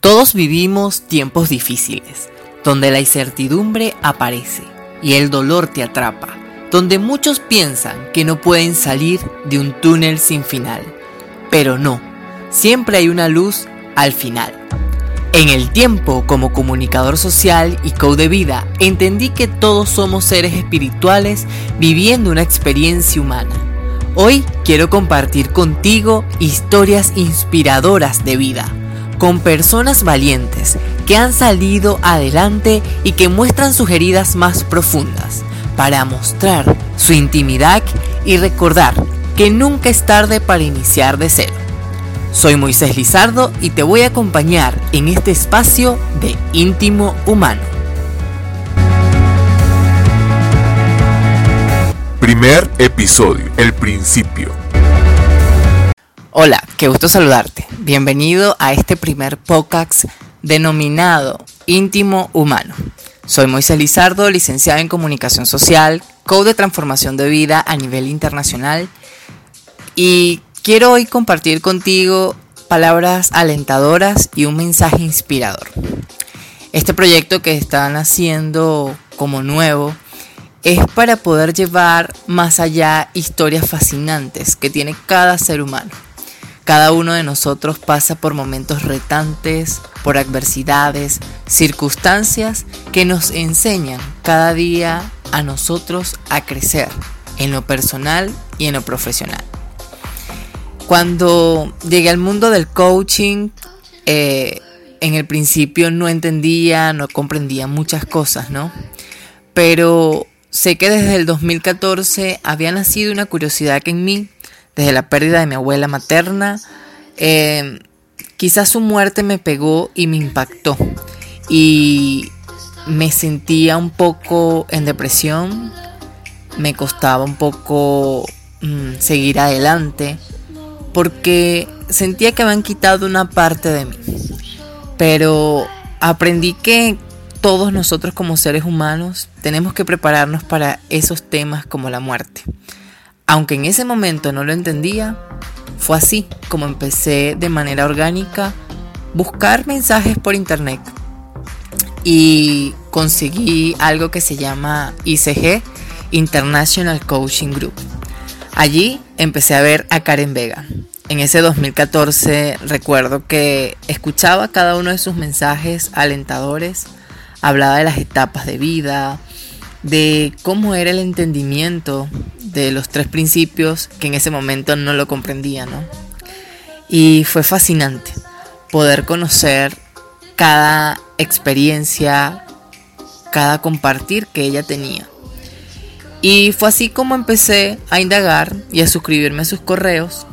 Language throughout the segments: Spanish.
Todos vivimos tiempos difíciles, donde la incertidumbre aparece y el dolor te atrapa, donde muchos piensan que no pueden salir de un túnel sin final. Pero no, siempre hay una luz al final. En el tiempo, como comunicador social y coach de vida, entendí que todos somos seres espirituales viviendo una experiencia humana. Hoy quiero compartir contigo historias inspiradoras de vida, con personas valientes que han salido adelante y que muestran sus heridas más profundas, para mostrar su intimidad y recordar que nunca es tarde para iniciar de cero. Soy Moisés Lizardo y te voy a acompañar en este espacio de íntimo humano. Primer episodio, el principio. Hola, qué gusto saludarte. Bienvenido a este primer podcast denominado Íntimo Humano. Soy Moisés Lizardo, licenciado en Comunicación Social, coach de transformación de vida a nivel internacional y Quiero hoy compartir contigo palabras alentadoras y un mensaje inspirador. Este proyecto que están haciendo como nuevo es para poder llevar más allá historias fascinantes que tiene cada ser humano. Cada uno de nosotros pasa por momentos retantes, por adversidades, circunstancias que nos enseñan cada día a nosotros a crecer en lo personal y en lo profesional. Cuando llegué al mundo del coaching, eh, en el principio no entendía, no comprendía muchas cosas, ¿no? Pero sé que desde el 2014 había nacido una curiosidad en mí, desde la pérdida de mi abuela materna. Eh, quizás su muerte me pegó y me impactó. Y me sentía un poco en depresión, me costaba un poco mm, seguir adelante porque sentía que habían quitado una parte de mí. Pero aprendí que todos nosotros como seres humanos tenemos que prepararnos para esos temas como la muerte. Aunque en ese momento no lo entendía, fue así como empecé de manera orgánica buscar mensajes por internet y conseguí algo que se llama ICG, International Coaching Group. Allí empecé a ver a Karen Vega. En ese 2014 recuerdo que escuchaba cada uno de sus mensajes alentadores, hablaba de las etapas de vida, de cómo era el entendimiento de los tres principios que en ese momento no lo comprendía, ¿no? Y fue fascinante poder conocer cada experiencia, cada compartir que ella tenía. Y fue así como empecé a indagar y a suscribirme a sus correos.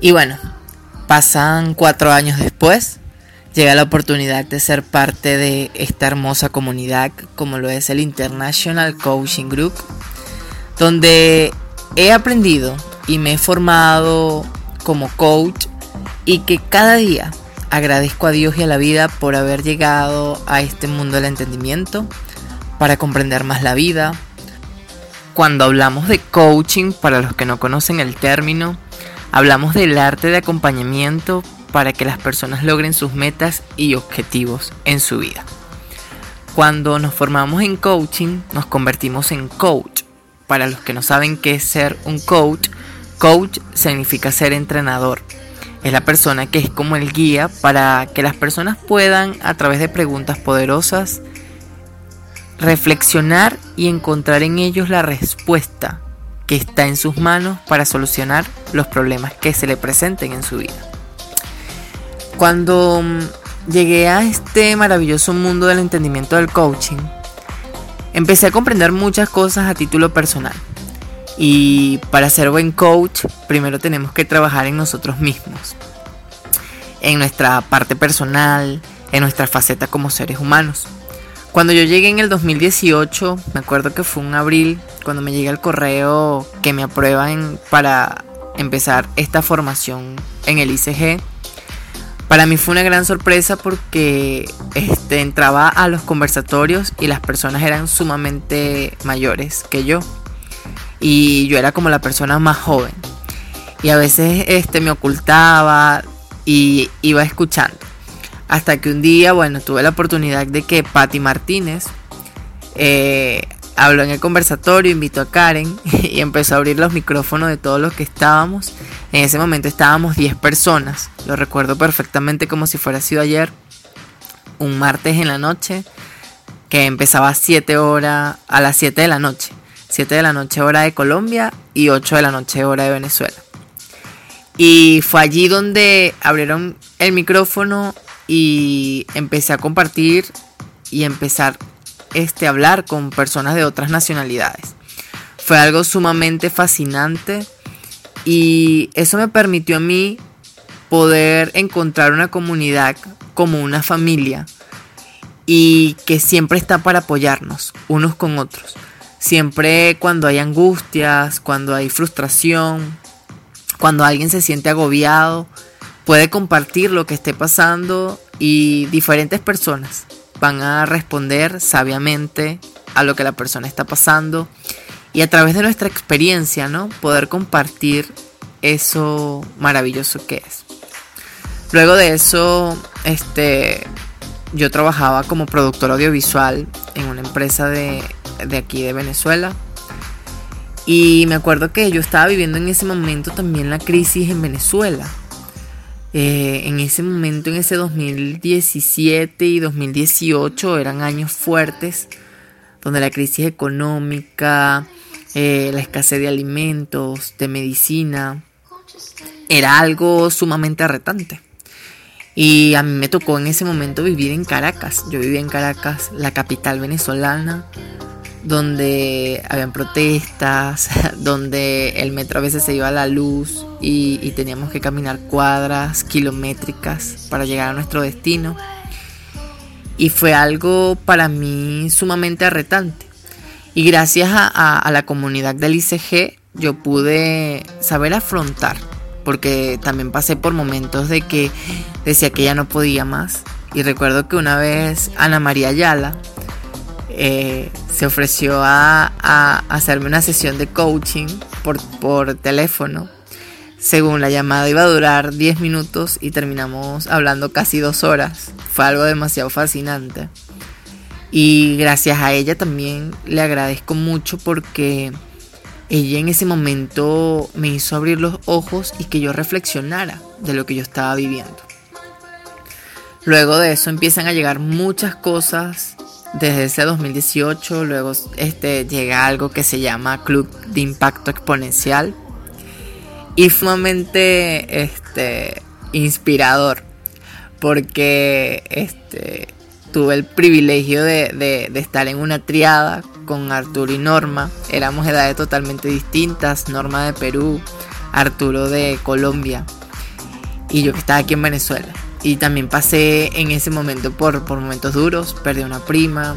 Y bueno, pasan cuatro años después, llega la oportunidad de ser parte de esta hermosa comunidad como lo es el International Coaching Group, donde he aprendido y me he formado como coach y que cada día agradezco a Dios y a la vida por haber llegado a este mundo del entendimiento para comprender más la vida. Cuando hablamos de coaching, para los que no conocen el término, hablamos del arte de acompañamiento para que las personas logren sus metas y objetivos en su vida. Cuando nos formamos en coaching, nos convertimos en coach. Para los que no saben qué es ser un coach, coach significa ser entrenador. Es la persona que es como el guía para que las personas puedan, a través de preguntas poderosas, reflexionar y encontrar en ellos la respuesta que está en sus manos para solucionar los problemas que se le presenten en su vida. Cuando mm, llegué a este maravilloso mundo del entendimiento del coaching, empecé a comprender muchas cosas a título personal. Y para ser buen coach, primero tenemos que trabajar en nosotros mismos, en nuestra parte personal, en nuestra faceta como seres humanos. Cuando yo llegué en el 2018, me acuerdo que fue un abril, cuando me llega el correo que me aprueban para empezar esta formación en el ICG. Para mí fue una gran sorpresa porque este, entraba a los conversatorios y las personas eran sumamente mayores que yo. Y yo era como la persona más joven. Y a veces este, me ocultaba y iba escuchando. Hasta que un día, bueno, tuve la oportunidad de que Patti Martínez eh, habló en el conversatorio, invitó a Karen y empezó a abrir los micrófonos de todos los que estábamos. En ese momento estábamos 10 personas, lo recuerdo perfectamente como si fuera sido ayer, un martes en la noche, que empezaba a 7 horas, a las 7 de la noche. 7 de la noche hora de Colombia y 8 de la noche hora de Venezuela. Y fue allí donde abrieron el micrófono y empecé a compartir y empezar este, hablar con personas de otras nacionalidades. Fue algo sumamente fascinante y eso me permitió a mí poder encontrar una comunidad como una familia y que siempre está para apoyarnos unos con otros. Siempre cuando hay angustias, cuando hay frustración, cuando alguien se siente agobiado, puede compartir lo que esté pasando y diferentes personas van a responder sabiamente a lo que la persona está pasando y a través de nuestra experiencia, ¿no? Poder compartir eso maravilloso que es. Luego de eso, este, yo trabajaba como productor audiovisual en una empresa de, de aquí de Venezuela. Y me acuerdo que yo estaba viviendo en ese momento también la crisis en Venezuela. Eh, en ese momento, en ese 2017 y 2018, eran años fuertes, donde la crisis económica, eh, la escasez de alimentos, de medicina, era algo sumamente arretante. Y a mí me tocó en ese momento vivir en Caracas. Yo vivía en Caracas, la capital venezolana, donde habían protestas, donde el metro a veces se iba a la luz y, teníamos que caminar cuadras kilométricas para llegar a nuestro destino. Y fue algo para mí sumamente arretante. Y gracias a, la comunidad del ICG yo pude saber afrontar, porque también pasé por momentos de que decía que ya no podía más. Y recuerdo que una vez Ana María Ayala, eh, se ofreció a, hacerme una sesión de coaching por, por teléfono. Según la llamada iba a durar 10 minutos y terminamos hablando casi dos horas. Fue algo demasiado fascinante. Y gracias a ella también le agradezco mucho porque ella en ese momento me hizo abrir los ojos y que yo reflexionara de lo que yo estaba viviendo. Luego de eso empiezan a llegar muchas cosas desde ese 2018, luego este, llega algo que se llama Club de Impacto Exponencial y sumamente este, inspirador porque este, tuve el privilegio de, de, estar en una triada con Arturo y Norma, éramos edades totalmente distintas, Norma de Perú, Arturo de Colombia y yo que estaba aquí en Venezuela. Y también pasé en ese momento por, por momentos duros, perdí una prima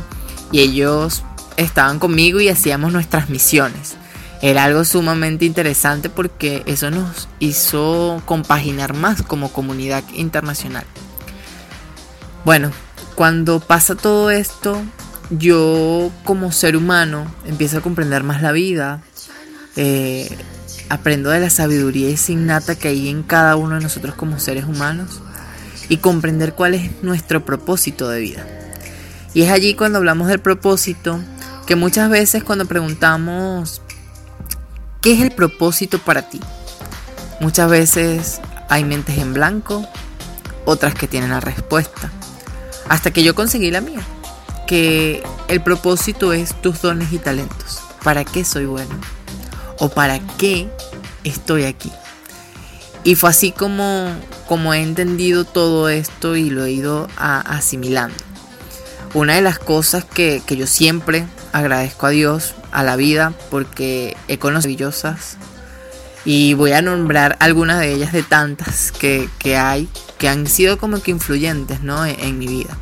y ellos estaban conmigo y hacíamos nuestras misiones. Era algo sumamente interesante porque eso nos hizo compaginar más como comunidad internacional. Bueno, cuando pasa todo esto, yo como ser humano empiezo a comprender más la vida, eh, aprendo de la sabiduría innata que hay en cada uno de nosotros como seres humanos y comprender cuál es nuestro propósito de vida. Y es allí cuando hablamos del propósito que muchas veces cuando preguntamos ¿qué es el propósito para ti? Muchas veces hay mentes en blanco, otras que tienen la respuesta. Hasta que yo conseguí la mía, que el propósito es tus dones y talentos. ¿Para qué soy bueno? ¿O para qué estoy aquí? Y fue así como, como he entendido todo esto y lo he ido asimilando. Una de las cosas que, yo siempre agradezco a Dios, a la vida, porque he conocido maravillosas y voy a nombrar algunas de ellas de tantas que, hay, que han sido como que influyentes ¿no? en, en mi vida.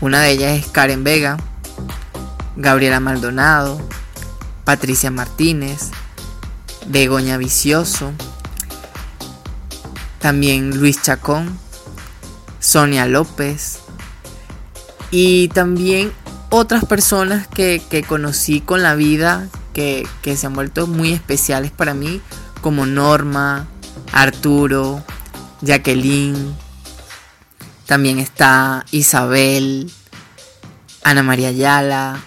Una de ellas es Karen Vega, Gabriela Maldonado, Patricia Martínez, Begoña Vicioso, también Luis Chacón, Sonia López y también otras personas que, conocí con la vida que, que se han vuelto muy especiales para mí, como Norma, Arturo, Jacqueline, También está Isabel, Ana María Ayala.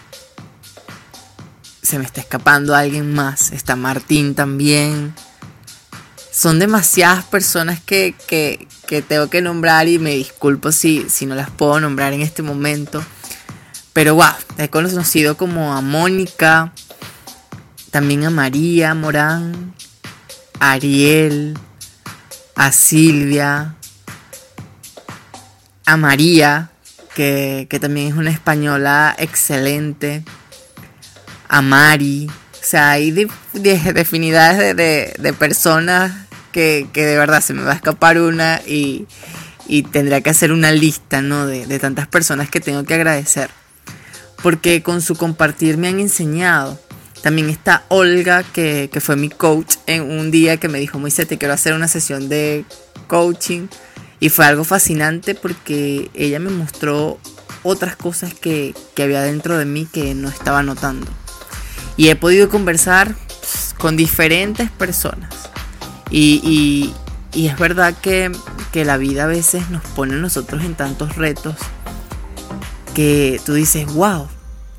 Se me está escapando alguien más. Está Martín también. Son demasiadas personas que, que, tengo que nombrar y me disculpo si, si no las puedo nombrar en este momento. Pero wow, he conocido como a Mónica, también a María Morán, a Ariel, a Silvia, a María, que, también es una española excelente, a Mari. O sea, hay definidades de, personas que, de verdad se me va a escapar una y, y tendría que hacer una lista, ¿no? De, de tantas personas que tengo que agradecer. Porque con su compartir me han enseñado. También está Olga, que, que fue mi coach en un día que me dijo, Moisés, te quiero hacer una sesión de coaching. Y fue algo fascinante porque ella me mostró otras cosas que, había dentro de mí que no estaba notando. Y he podido conversar con diferentes personas. Y, es verdad que, que, la vida a veces nos pone a nosotros en tantos retos que tú dices, wow,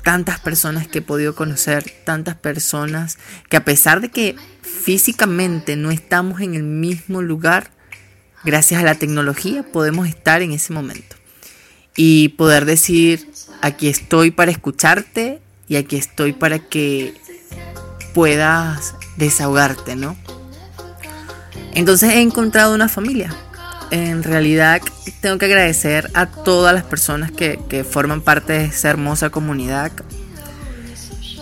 tantas personas que he podido conocer, tantas personas que a pesar de que físicamente no estamos en el mismo lugar, gracias a la tecnología podemos estar en ese momento y poder decir, aquí estoy para escucharte y aquí estoy para que puedas desahogarte, ¿no? Entonces he encontrado una familia. En realidad tengo que agradecer a todas las personas que, forman parte de esa hermosa comunidad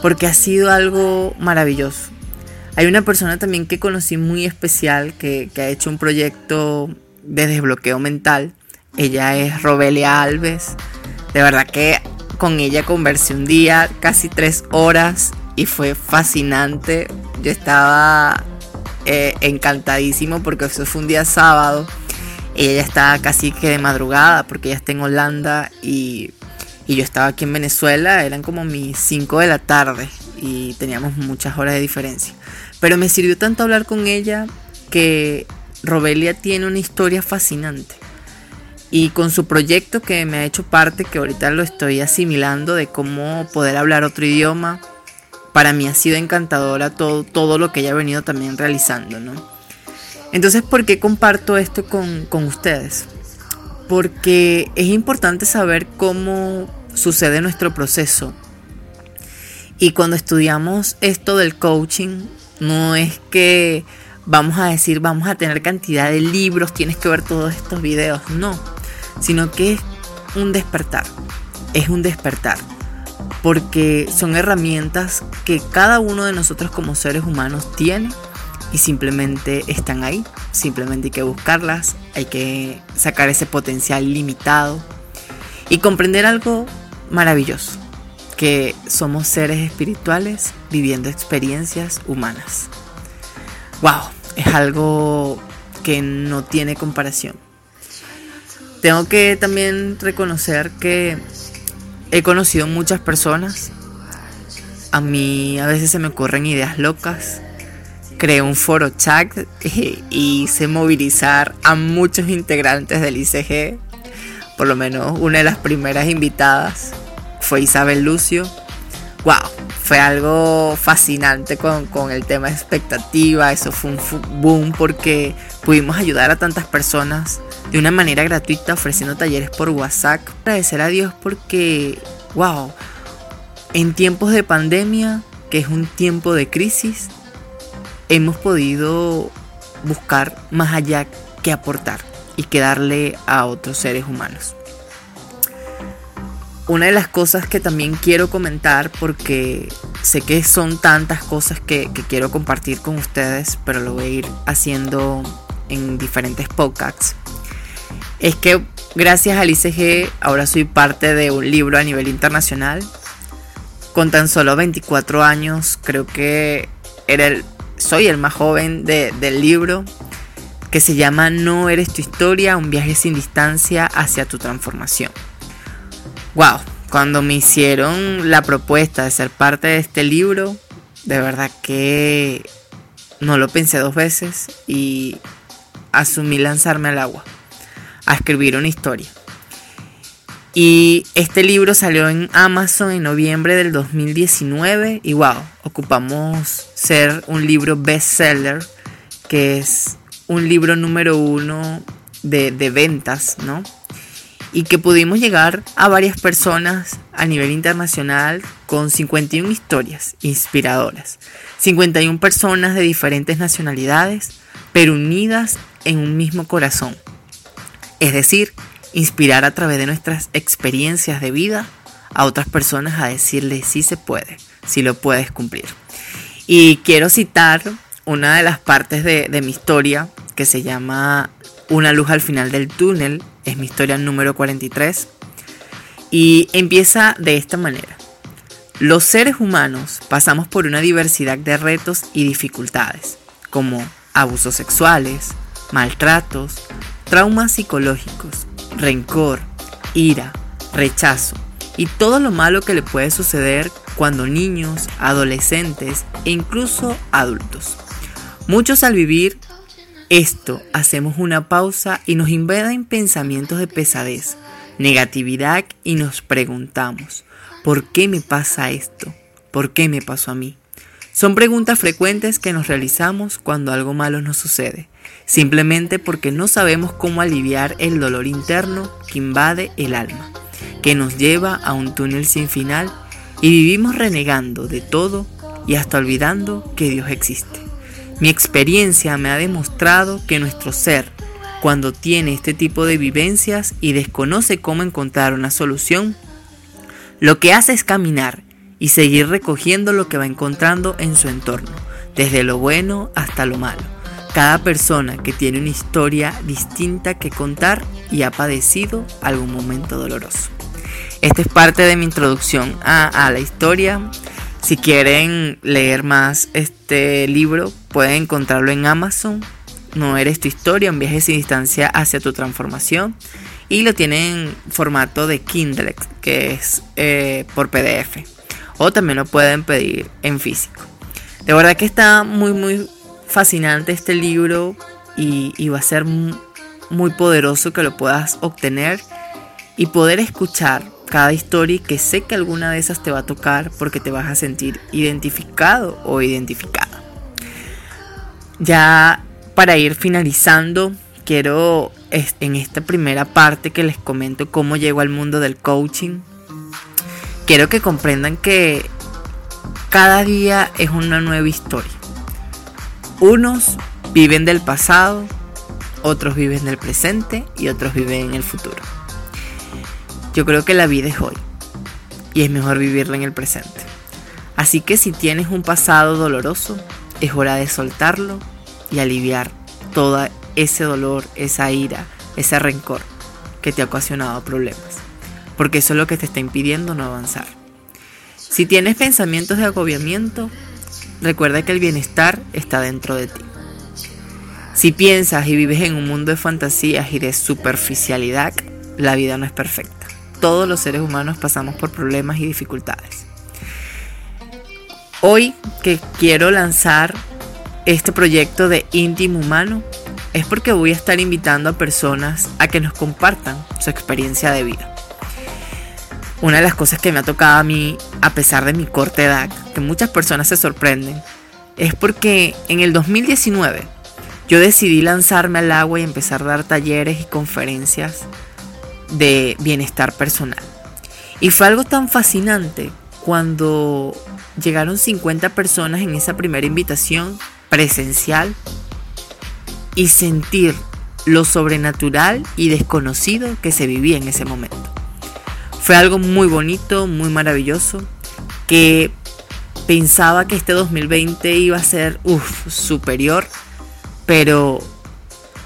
porque ha sido algo maravilloso. Hay una persona también que conocí muy especial que, ha hecho un proyecto de desbloqueo mental. Ella es Robelia Alves. De verdad que con ella conversé un día, casi tres horas, y fue fascinante. Yo estaba eh, encantadísimo porque eso fue un día sábado. Ella estaba casi que de madrugada porque ella está en Holanda y, y yo estaba aquí en Venezuela. Eran como mis 5 de la tarde y teníamos muchas horas de diferencia. Pero me sirvió tanto hablar con ella que Robelia tiene una historia fascinante. Y con su proyecto que me ha hecho parte, que ahorita lo estoy asimilando de cómo poder hablar otro idioma, para mí ha sido encantadora todo, todo lo que ella ha venido también realizando, ¿no? Entonces, ¿por qué comparto esto con, con ustedes? Porque es importante saber cómo sucede nuestro proceso. Y cuando estudiamos esto del coaching, no es que vamos a decir, vamos a tener cantidad de libros, tienes que ver todos estos videos. No, sino que es un despertar. Es un despertar. Porque son herramientas que cada uno de nosotros como seres humanos tiene y simplemente están ahí. Simplemente hay que buscarlas, hay que sacar ese potencial limitado y comprender algo maravilloso, que somos seres espirituales viviendo experiencias humanas wow, es algo que no tiene comparación. Tengo que también reconocer que he conocido muchas personas. A mí a veces se me ocurren ideas locas. Creé un foro chat y hice movilizar a muchos integrantes del ICG. Por lo menos una de las primeras invitadas fue Isabel Lucio. ¡Wow! fue algo fascinante con, el tema de expectativa. Eso fue un boom porque pudimos ayudar a tantas personas de una manera gratuita ofreciendo talleres por WhatsApp. Agradecer a Dios porque, wow, en tiempos de pandemia, que es un tiempo de crisis, hemos podido buscar más allá que aportar y que darle a otros seres humanos. Una de las cosas que también quiero comentar, porque sé que son tantas cosas que, quiero compartir con ustedes, pero lo voy a ir haciendo en diferentes podcasts, es que gracias al ICG ahora soy parte de un libro a nivel internacional. Con tan solo 24 años, creo que era el, soy el más joven del libro, que se llama No eres tu historia, un viaje sin distancia hacia tu transformación wow, cuando me hicieron la propuesta de ser parte de este libro, de verdad que no lo pensé dos veces y asumí lanzarme al agua, a escribir una historia. Y este libro salió en Amazon en noviembre del 2019 y wow, ocupamos ser un libro bestseller, que es un libro número uno de, de ventas, ¿no? y que pudimos llegar a varias personas a nivel internacional con 51 historias inspiradoras. 51 personas de diferentes nacionalidades, pero unidas en un mismo corazón. Es decir, inspirar a través de nuestras experiencias de vida a otras personas a decirles si se puede, si lo puedes cumplir. Y quiero citar una de las partes de, de mi historia que se llama Una luz al final del túnel es mi historia número 43. Y empieza de esta manera. Los seres humanos pasamos por una diversidad de retos y dificultades, como abusos sexuales, maltratos, traumas psicológicos, rencor, ira, rechazo y todo lo malo que le puede suceder cuando niños, adolescentes e incluso adultos. Muchos al vivir esto hacemos una pausa y nos invaden pensamientos de pesadez, negatividad y nos preguntamos, ¿por qué me pasa esto? ¿Por qué me pasó a mí? Son preguntas frecuentes que nos realizamos cuando algo malo nos sucede, simplemente porque no sabemos cómo aliviar el dolor interno que invade el alma, que nos lleva a un túnel sin final y vivimos renegando de todo y hasta olvidando que Dios existe. Mi experiencia me ha demostrado que nuestro ser, cuando tiene este tipo de vivencias y desconoce cómo encontrar una solución, lo que hace es caminar y seguir recogiendo lo que va encontrando en su entorno, desde lo bueno hasta lo malo. Cada persona que tiene una historia distinta que contar y ha padecido algún momento doloroso. Esta es parte de mi introducción a, la historia si quieren leer más este libro, pueden encontrarlo en Amazon. No eres tu historia, un viaje sin distancia hacia tu transformación. Y lo tienen en formato de Kindle, que es eh, por PDF. O también lo pueden pedir en físico. De verdad que está muy, muy fascinante este libro y, va a ser muy poderoso que lo puedas obtener y poder escuchar cada historia que sé que alguna de esas te va a tocar porque te vas a sentir identificado o identificada. Ya para ir finalizando, quiero en esta primera parte que les comento cómo llego al mundo del coaching, quiero que comprendan que cada día es una nueva historia. Unos viven del pasado, otros viven del presente y otros viven en el futuro. Yo creo que la vida es hoy y es mejor vivirla en el presente. Así que si tienes un pasado doloroso, es hora de soltarlo y aliviar todo ese dolor, esa ira, ese rencor que te ha ocasionado problemas. Porque eso es lo que te está impidiendo no avanzar. Si tienes pensamientos de agobiamiento, recuerda que el bienestar está dentro de ti. Si piensas y vives en un mundo de fantasías y de superficialidad, la vida no es perfecta todos los seres humanos pasamos por problemas y dificultades. Hoy que quiero lanzar este proyecto de íntimo humano es porque voy a estar invitando a personas a que nos compartan su experiencia de vida. Una de las cosas que me ha tocado a mí, a pesar de mi corta edad, que muchas personas se sorprenden, es porque en el 2019 yo decidí lanzarme al agua y empezar a dar talleres y conferencias de bienestar personal. Y fue algo tan fascinante cuando llegaron 50 personas en esa primera invitación presencial y sentir lo sobrenatural y desconocido que se vivía en ese momento. Fue algo muy bonito, muy maravilloso, que pensaba que este 2020 iba a ser superior, pero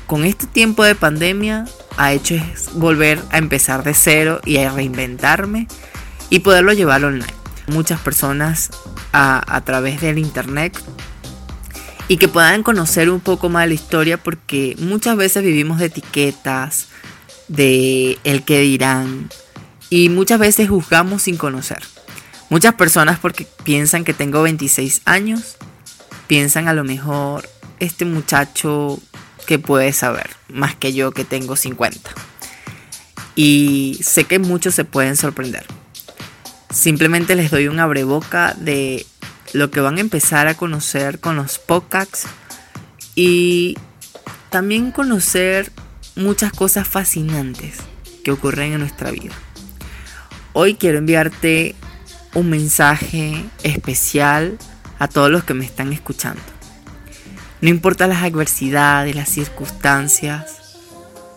con este tiempo de pandemia ha hecho es volver a empezar de cero y a reinventarme y poderlo llevar online. Muchas personas a, través del internet y que puedan conocer un poco más la historia porque muchas veces vivimos de etiquetas, de el que dirán y muchas veces juzgamos sin conocer. Muchas personas porque piensan que tengo 26 años, piensan a lo mejor este muchacho que puede saber, más que yo que tengo 50. y sé que muchos se pueden sorprender. Simplemente les doy un abreboca de lo que van a empezar a conocer con los podcasts y también conocer muchas cosas fascinantes que ocurren en nuestra vida. Hoy quiero enviarte un mensaje especial a todos los que me están escuchando. No importa las adversidades, las circunstancias,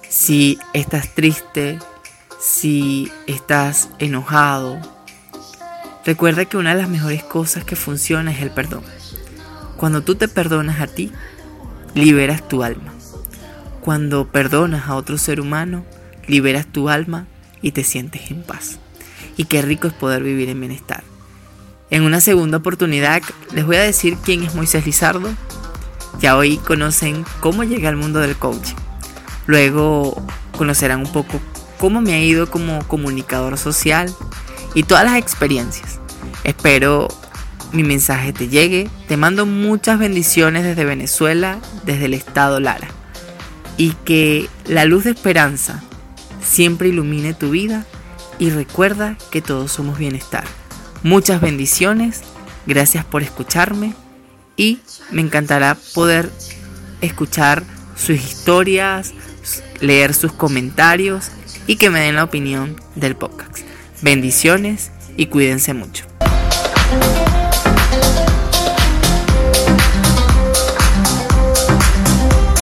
si estás triste, si estás enojado, recuerda que una de las mejores cosas que funciona es el perdón. Cuando tú te perdonas a ti, liberas tu alma. Cuando perdonas a otro ser humano, liberas tu alma y te sientes en paz. Y qué rico es poder vivir en bienestar. En una segunda oportunidad les voy a decir quién es Moisés Lizardo. Ya hoy conocen cómo llegué al mundo del coaching. Luego conocerán un poco cómo me ha ido como comunicador social y todas las experiencias. Espero mi mensaje te llegue. Te mando muchas bendiciones desde Venezuela, desde el estado Lara. Y que la luz de esperanza siempre ilumine tu vida y recuerda que todos somos bienestar. Muchas bendiciones, gracias por escucharme y me encantará poder escuchar sus historias, leer sus comentarios y que me den la opinión del podcast. Bendiciones y cuídense mucho.